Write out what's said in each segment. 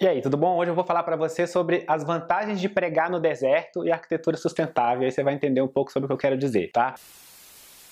E aí, tudo bom? Hoje eu vou falar para você sobre as vantagens de pregar no deserto e arquitetura sustentável. Aí você vai entender um pouco sobre o que eu quero dizer, tá?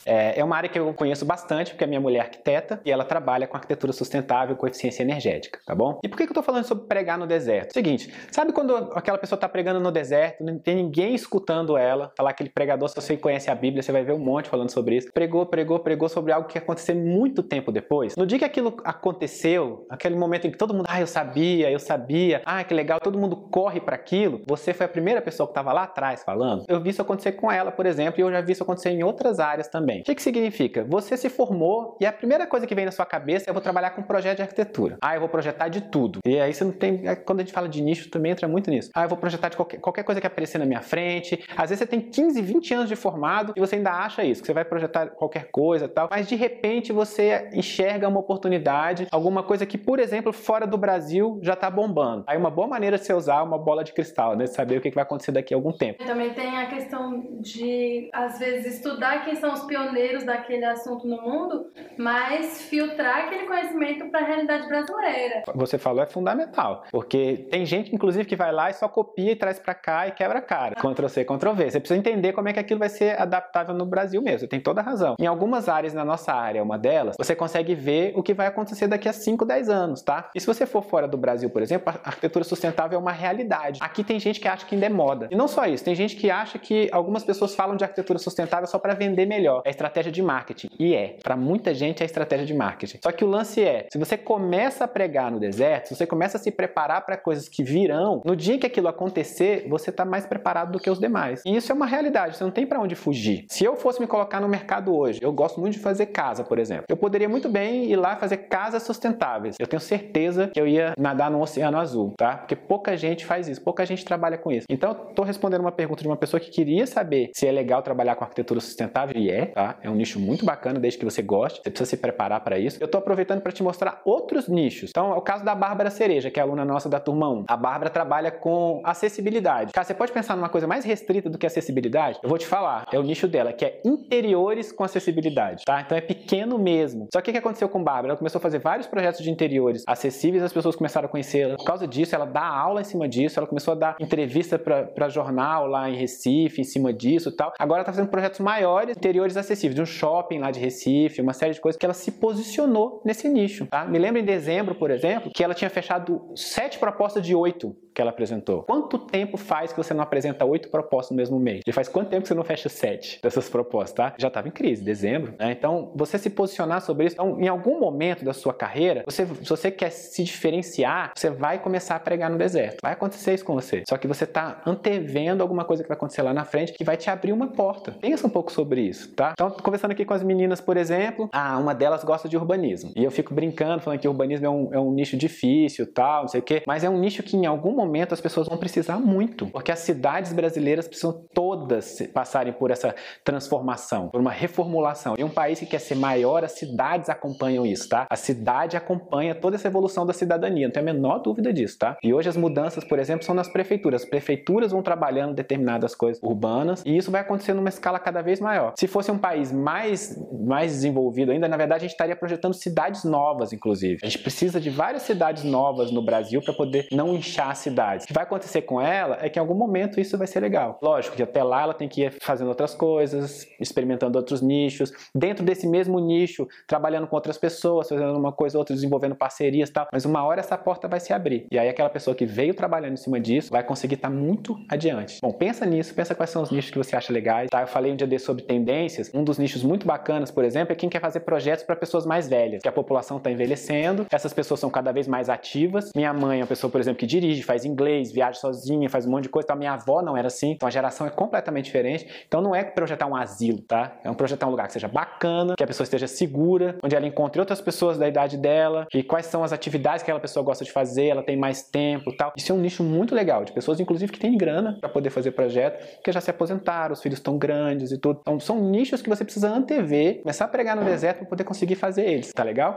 É, é uma área que eu conheço bastante, porque a minha mulher é arquiteta e ela trabalha com arquitetura sustentável com eficiência energética, tá bom? E por que eu tô falando sobre pregar no deserto? Seguinte, sabe quando aquela pessoa tá pregando no deserto, não tem ninguém escutando ela, falar aquele pregador, se você conhece a Bíblia, você vai ver um monte falando sobre isso. Pregou, pregou, pregou sobre algo que ia acontecer muito tempo depois. No dia que aquilo aconteceu, aquele momento em que todo mundo, ah, eu sabia, eu sabia, ah, que legal, todo mundo corre para aquilo, você foi a primeira pessoa que estava lá atrás falando. Eu vi isso acontecer com ela, por exemplo, e eu já vi isso acontecer em outras áreas também também. O que, que significa? Você se formou e a primeira coisa que vem na sua cabeça é eu vou trabalhar com projeto de arquitetura. Ah, eu vou projetar de tudo. E aí você não tem. É, quando a gente fala de nicho, também entra muito nisso. Ah, eu vou projetar de qualquer, qualquer coisa que aparecer na minha frente. Às vezes você tem 15, 20 anos de formado e você ainda acha isso, que você vai projetar qualquer coisa tal. Mas de repente você enxerga uma oportunidade, alguma coisa que, por exemplo, fora do Brasil já está bombando. Aí uma boa maneira de você usar uma bola de cristal, né? Saber o que vai acontecer daqui a algum tempo. Também tem a questão de, às vezes, estudar quem são os pioneiros pioneiros daquele assunto no mundo, mas filtrar aquele conhecimento para a realidade brasileira. Você falou é fundamental, porque tem gente, inclusive, que vai lá e só copia e traz para cá e quebra a cara. Ctrl C, Ctrl V. Você precisa entender como é que aquilo vai ser adaptável no Brasil mesmo. Você tem toda a razão. Em algumas áreas na nossa área, uma delas, você consegue ver o que vai acontecer daqui a 5, 10 anos, tá? E se você for fora do Brasil, por exemplo, a arquitetura sustentável é uma realidade. Aqui tem gente que acha que ainda é moda. E não só isso, tem gente que acha que algumas pessoas falam de arquitetura sustentável só para vender melhor. É estratégia de marketing. E é. Para muita gente é estratégia de marketing. Só que o lance é, se você começa a pregar no deserto, se você começa a se preparar para coisas que virão, no dia que aquilo acontecer, você está mais preparado do que os demais. E isso é uma realidade, você não tem para onde fugir. Se eu fosse me colocar no mercado hoje, eu gosto muito de fazer casa, por exemplo. Eu poderia muito bem ir lá fazer casas sustentáveis. Eu tenho certeza que eu ia nadar no oceano azul, tá? Porque pouca gente faz isso, pouca gente trabalha com isso. Então, tô respondendo uma pergunta de uma pessoa que queria saber se é legal trabalhar com arquitetura sustentável e é, tá? É um nicho muito bacana, desde que você goste. Você precisa se preparar para isso. Eu estou aproveitando para te mostrar outros nichos. Então, é o caso da Bárbara Cereja, que é aluna nossa da turma 1. A Bárbara trabalha com acessibilidade. Cara, você pode pensar numa coisa mais restrita do que acessibilidade? Eu vou te falar. É o nicho dela, que é interiores com acessibilidade, tá? Então é pequeno mesmo. Só que o que aconteceu com Bárbara? Ela começou a fazer vários projetos de interiores acessíveis, as pessoas começaram a conhecê-la. Por causa disso, ela dá aula em cima disso, ela começou a dar entrevista para jornal lá em Recife, em cima disso e tal. Agora ela tá fazendo projetos maiores, interiores acessíveis, de um shopping lá de Recife, uma série de coisas que ela se posicionou nesse nicho. Tá? Me lembro em dezembro, por exemplo, que ela tinha fechado sete propostas de oito que ela apresentou. Quanto tempo faz que você não apresenta oito propostas no mesmo mês? E faz quanto tempo que você não fecha sete dessas propostas, tá? Já estava em crise, dezembro. Né? Então, você se posicionar sobre isso. Então, em algum momento da sua carreira, você, se você quer se diferenciar, você vai começar a pregar no deserto. Vai acontecer isso com você. Só que você está antevendo alguma coisa que vai acontecer lá na frente que vai te abrir uma porta. Pensa um pouco sobre isso, tá? Então, conversando aqui com as meninas, por exemplo, ah, uma delas gosta de urbanismo. E eu fico brincando, falando que urbanismo é um, é um nicho difícil, tal, não sei o quê. Mas é um nicho que em algum momento momento as pessoas vão precisar muito, porque as cidades brasileiras precisam todas passarem por essa transformação, por uma reformulação. E um país que quer ser maior, as cidades acompanham isso, tá? A cidade acompanha toda essa evolução da cidadania, não tem a menor dúvida disso, tá? E hoje as mudanças, por exemplo, são nas prefeituras. As prefeituras vão trabalhando determinadas coisas urbanas e isso vai acontecer numa escala cada vez maior. Se fosse um país mais, mais desenvolvido ainda, na verdade a gente estaria projetando cidades novas, inclusive. A gente precisa de várias cidades novas no Brasil para poder não inchar a cidade O que vai acontecer com ela é que em algum momento isso vai ser legal. Lógico que até lá ela tem que ir fazendo outras coisas, experimentando outros nichos, dentro desse mesmo nicho, trabalhando com outras pessoas, fazendo uma coisa ou outra, desenvolvendo parcerias e tal. Mas uma hora essa porta vai se abrir. E aí aquela pessoa que veio trabalhando em cima disso vai conseguir estar muito adiante. Bom, pensa nisso, pensa quais são os nichos que você acha legais. Tá? Eu falei um dia desse sobre tendências. Um dos nichos muito bacanas, por exemplo, é quem quer fazer projetos para pessoas mais velhas, que a população está envelhecendo, essas pessoas são cada vez mais ativas. Minha mãe é uma pessoa, por exemplo, que dirige, faz inglês, viaja sozinha, faz um monte de coisa. Então, a minha avó não era assim, então a geração é completamente diferente. Então, não é projetar um asilo, tá? É um projetar um lugar que seja bacana, que a pessoa esteja segura, onde ela encontre outras pessoas da idade dela, e quais são as atividades que aquela pessoa gosta de fazer, ela tem mais tempo tal. Isso é um nicho muito legal, de pessoas, inclusive, que têm grana para poder fazer projeto, que já se aposentaram, os filhos estão grandes e tudo. Então, são nichos que você precisa antever, começar a pregar no deserto para poder conseguir fazer eles, tá legal?